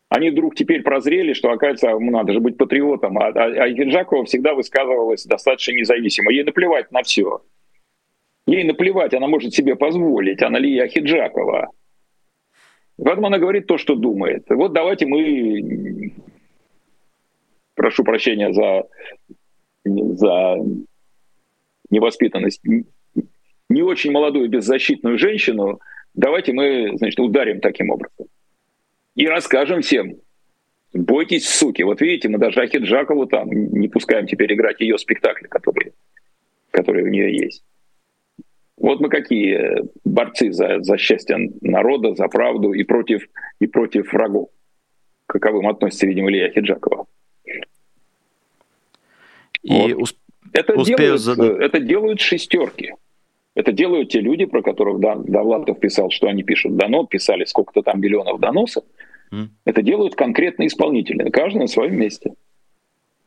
Они вдруг теперь прозрели, что, оказывается, ну, надо же быть патриотом. А, а, а всегда высказывалась достаточно независимо. Ей наплевать на все. Ей наплевать, она может себе позволить. Она Лия Хиджакова. Поэтому она говорит то, что думает. Вот давайте мы прошу прощения за, за невоспитанность, не очень молодую беззащитную женщину, давайте мы, значит, ударим таким образом. И расскажем всем, бойтесь, суки. Вот видите, мы даже Ахиджакову там не пускаем теперь играть ее спектакли, которые, которые у нее есть. Вот мы какие борцы за, за счастье народа, за правду и против, и против врагов. Каковым относится, видимо, Илья Хиджакова. И вот. усп... это, делают, задать... это делают шестерки. Это делают те люди, про которых Довлатов писал, что они пишут донос, писали сколько-то там миллионов доносов. Mm. Это делают конкретные исполнители, каждый на своем месте.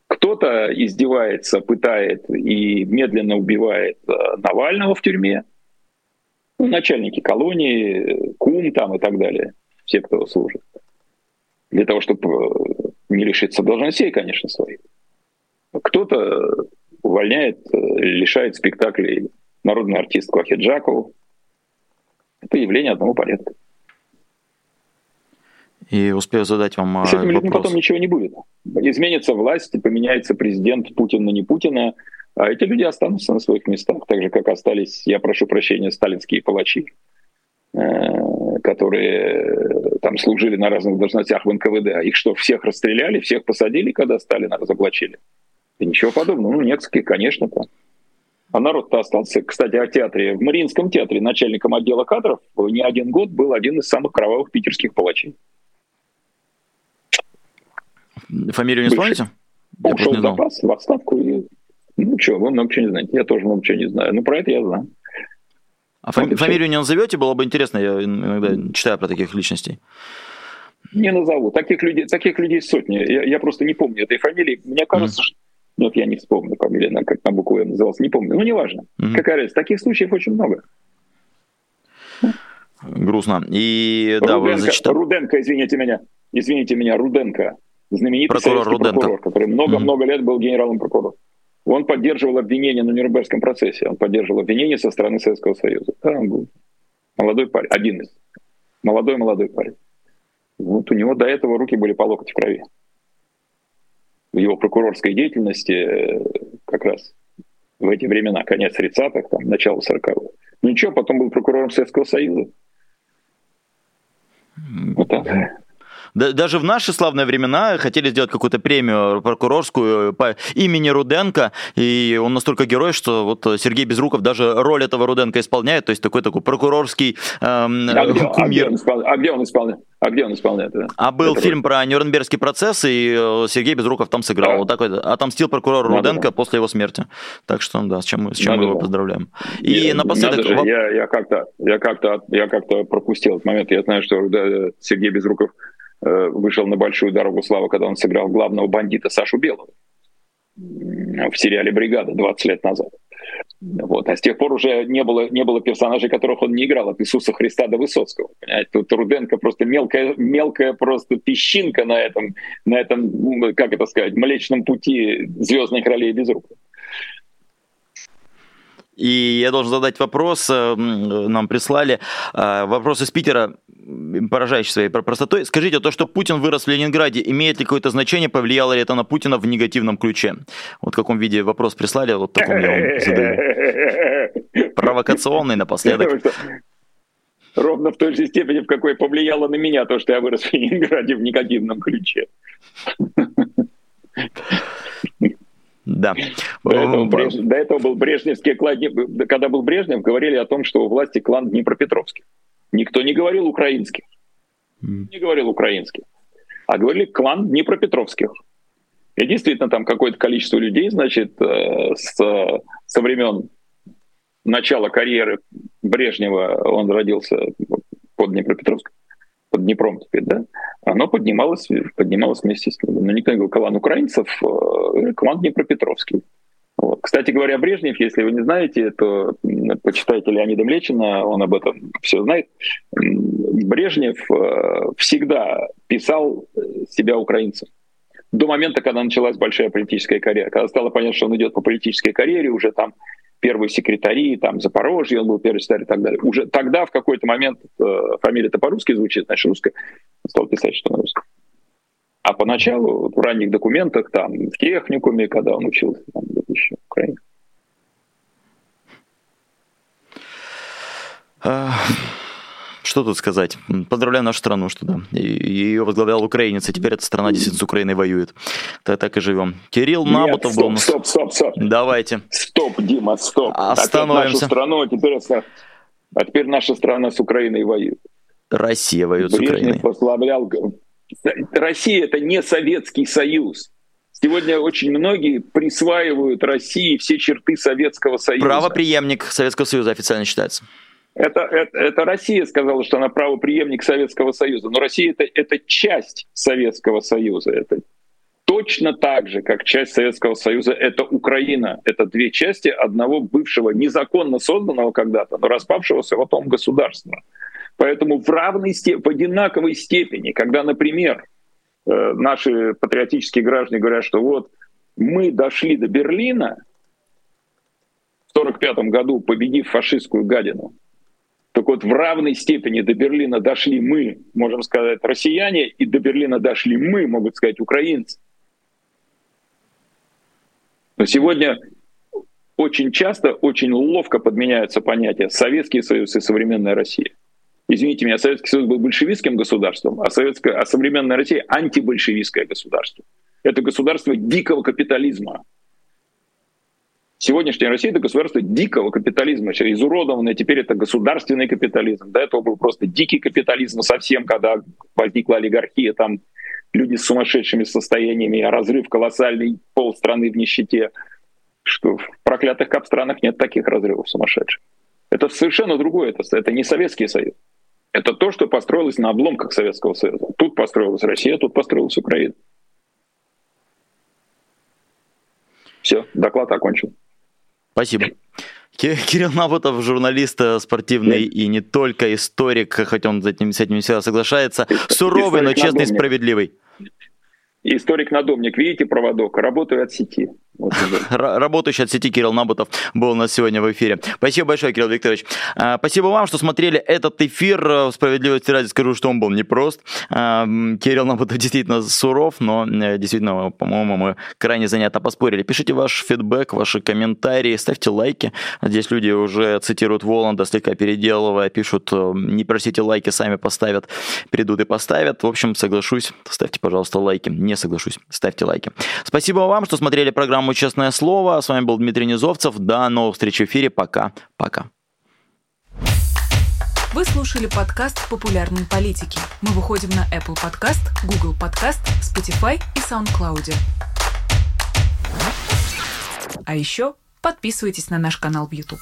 Кто-то издевается, пытает и медленно убивает э, Навального в тюрьме. Ну, начальники колонии, кум там и так далее. Все, кто служит. Для того, чтобы э, не лишиться должностей, конечно, своих. Кто-то увольняет, э, лишает спектаклей народную артистку Ахиджакову. Это явление одного порядка.
И успею задать вам
С этими людьми потом ничего не будет. Изменится власть, поменяется президент Путин на не Путина, А эти люди останутся на своих местах, так же, как остались, я прошу прощения, сталинские палачи, э, которые там служили на разных должностях в НКВД. А их что, всех расстреляли, всех посадили, когда Сталина разоблачили? И ничего подобного. Ну, нескольких, конечно, там. А народ-то остался, кстати, о театре. В Мариинском театре начальником отдела кадров не один год был один из самых кровавых питерских палачей.
Фамилию не Бывший. вспомните?
Ушел в запас, в отставку. И... Ну что, вы много чего не знаете. Я тоже много чего не знаю. Но про это я знаю.
А фами- фамилию не назовете? Было бы интересно. Я иногда читаю про таких личностей.
Не назову. Таких людей, таких людей сотни. Я, я просто не помню этой фамилии. Мне кажется, mm. что вот я не вспомню фамилию, она как на букву М называлась, не помню. Ну, неважно. Mm-hmm. Какая разница? Таких случаев очень много.
Грустно. И
Руденко, да, вы зачитали. Руденко, извините меня. Извините меня, Руденко знаменитый
прокурор
советский
Руденко.
прокурор, который много-много mm-hmm. лет был генералом прокурора. Он поддерживал обвинения на Нюрнбергском процессе. Он поддерживал обвинения со стороны Советского Союза. Да, он был молодой парень, один из. Молодой-молодой парень. Вот у него до этого руки были по локоть в крови. В его прокурорской деятельности э, как раз в эти времена, конец 30-х, там, начало 40-х. Ну ничего, потом был прокурором Советского Союза.
Вот так даже в наши славные времена хотели сделать какую-то премию прокурорскую по имени Руденко, и он настолько герой, что вот Сергей Безруков даже роль этого Руденко исполняет, то есть такой такой прокурорский эм,
а где, кумир. А где он исполняет? А где он исполняет? Да?
А был Это фильм про Нюрнбергский процесс, и э, Сергей Безруков там сыграл. Да. Вот такой отомстил прокурор Надо Руденко после его смерти. Так что, да, с чем, с чем мы его поздравляем.
И Нет, напоследок... Же, я, я как-то я как-то я как-то пропустил этот момент. Я знаю, что да, Сергей Безруков Э, вышел на большую дорогу славы, когда он сыграл главного бандита Сашу Белого в сериале «Бригада» 20 лет назад. Вот. А с тех пор уже не было, не было персонажей, которых он не играл, от Иисуса Христа до Высоцкого. Понимаете? Тут Руденко просто мелкая, мелкая просто песчинка на этом, на этом, как это сказать, млечном пути звездных ролей без рук.
И я должен задать вопрос, э, нам прислали э, вопрос из Питера, поражающий своей простотой. Скажите, то, что Путин вырос в Ленинграде, имеет ли какое-то значение, повлияло ли это на Путина в негативном ключе? Вот в каком виде вопрос прислали, вот таком я вам задаю. Провокационный напоследок.
Ровно в той же степени, в какой повлияло на меня то, что я вырос в Ленинграде в негативном ключе.
Да.
До этого, Бреж... До этого был Брежневский клан. Когда был Брежнев, говорили о том, что у власти клан Днепропетровский. Никто не говорил украинских. Не говорил украинских. А говорили клан Днепропетровских. И действительно там какое-то количество людей, значит, э, с, со времен начала карьеры Брежнева, он родился под Днепропетровском, под Днепром теперь, да, оно поднималось, поднималось вместе с ним. Но никто не говорил, клан украинцев, э, клан Днепропетровский. Вот. Кстати говоря, Брежнев, если вы не знаете, то почитайте Леонида Млечина, он об этом все знает. Брежнев э, всегда писал себя украинцем. До момента, когда началась большая политическая карьера, когда стало понятно, что он идет по политической карьере, уже там первые секретари, там Запорожье, он был первый секретарь и так далее. Уже тогда в какой-то момент э, фамилия-то по-русски звучит, значит, русская, стал писать, что на русском. А поначалу в ранних документах, там, в техникуме, когда он учился, там, еще в Украине.
Что тут сказать? Поздравляю нашу страну, что да. Ее возглавлял украинец, и теперь эта страна действительно с Украиной воюет. Так, так и живем. Кирилл Набутов
стоп,
был...
Стоп, стоп, стоп.
Давайте.
Стоп, Дима, стоп.
Остановимся.
Нашу страну, а теперь, а теперь наша страна с Украиной воюет.
Россия воюет Брежнев с Украиной.
Послаблял... Россия — это не Советский Союз. Сегодня очень многие присваивают России все черты Советского Союза.
Правоприемник Советского Союза официально считается.
Это, это, это Россия сказала, что она правоприемник Советского Союза. Но Россия это, это часть Советского Союза. Это точно так же, как часть Советского Союза, это Украина. Это две части одного бывшего, незаконно созданного когда-то, но распавшегося потом государства. Поэтому в равной степени, в одинаковой степени, когда, например, Э, наши патриотические граждане говорят, что вот мы дошли до Берлина в 1945 году, победив фашистскую гадину. Так вот, в равной степени до Берлина дошли мы, можем сказать, россияне, и до Берлина дошли мы, могут сказать, украинцы. Но сегодня очень часто, очень ловко подменяются понятия Советский Союз и современная Россия. Извините меня, Советский Союз был большевистским государством, а, советская, а современная Россия — антибольшевистское государство. Это государство дикого капитализма. Сегодняшняя Россия — это государство дикого капитализма, изуродованное, теперь это государственный капитализм. До этого был просто дикий капитализм совсем, когда возникла олигархия, там люди с сумасшедшими состояниями, разрыв колоссальный, полстраны в нищете. Что в проклятых кап-странах нет таких разрывов сумасшедших. Это совершенно другое, это, это не Советский Союз. Это то, что построилось на обломках Советского Союза. Тут построилась Россия, тут построилась Украина. Все, доклад окончен.
Спасибо. Кирилл Набутов, журналист э, спортивный и не только историк, хотя он с этим, с этим всегда соглашается, суровый, но честный и справедливый.
Историк-надомник, видите проводок, работаю от сети.
Работающий от сети Кирилл Набутов был у нас сегодня в эфире. Спасибо большое, Кирилл Викторович. А, спасибо вам, что смотрели этот эфир. Справедливости ради скажу, что он был непрост. А, Кирилл Набутов действительно суров, но э, действительно, по-моему, мы крайне занятно поспорили. Пишите ваш фидбэк, ваши комментарии, ставьте лайки. Здесь люди уже цитируют Воланда, слегка переделывая, пишут, э, не просите лайки, сами поставят, придут и поставят. В общем, соглашусь, ставьте, пожалуйста, лайки. Не соглашусь, ставьте лайки. Спасибо вам, что смотрели программу программу «Честное слово». С вами был Дмитрий Низовцев. До новых встреч в эфире. Пока. Пока.
Вы слушали подкаст «Популярные политики». Мы выходим на Apple Podcast, Google Podcast, Spotify и SoundCloud. А еще подписывайтесь на наш канал в YouTube.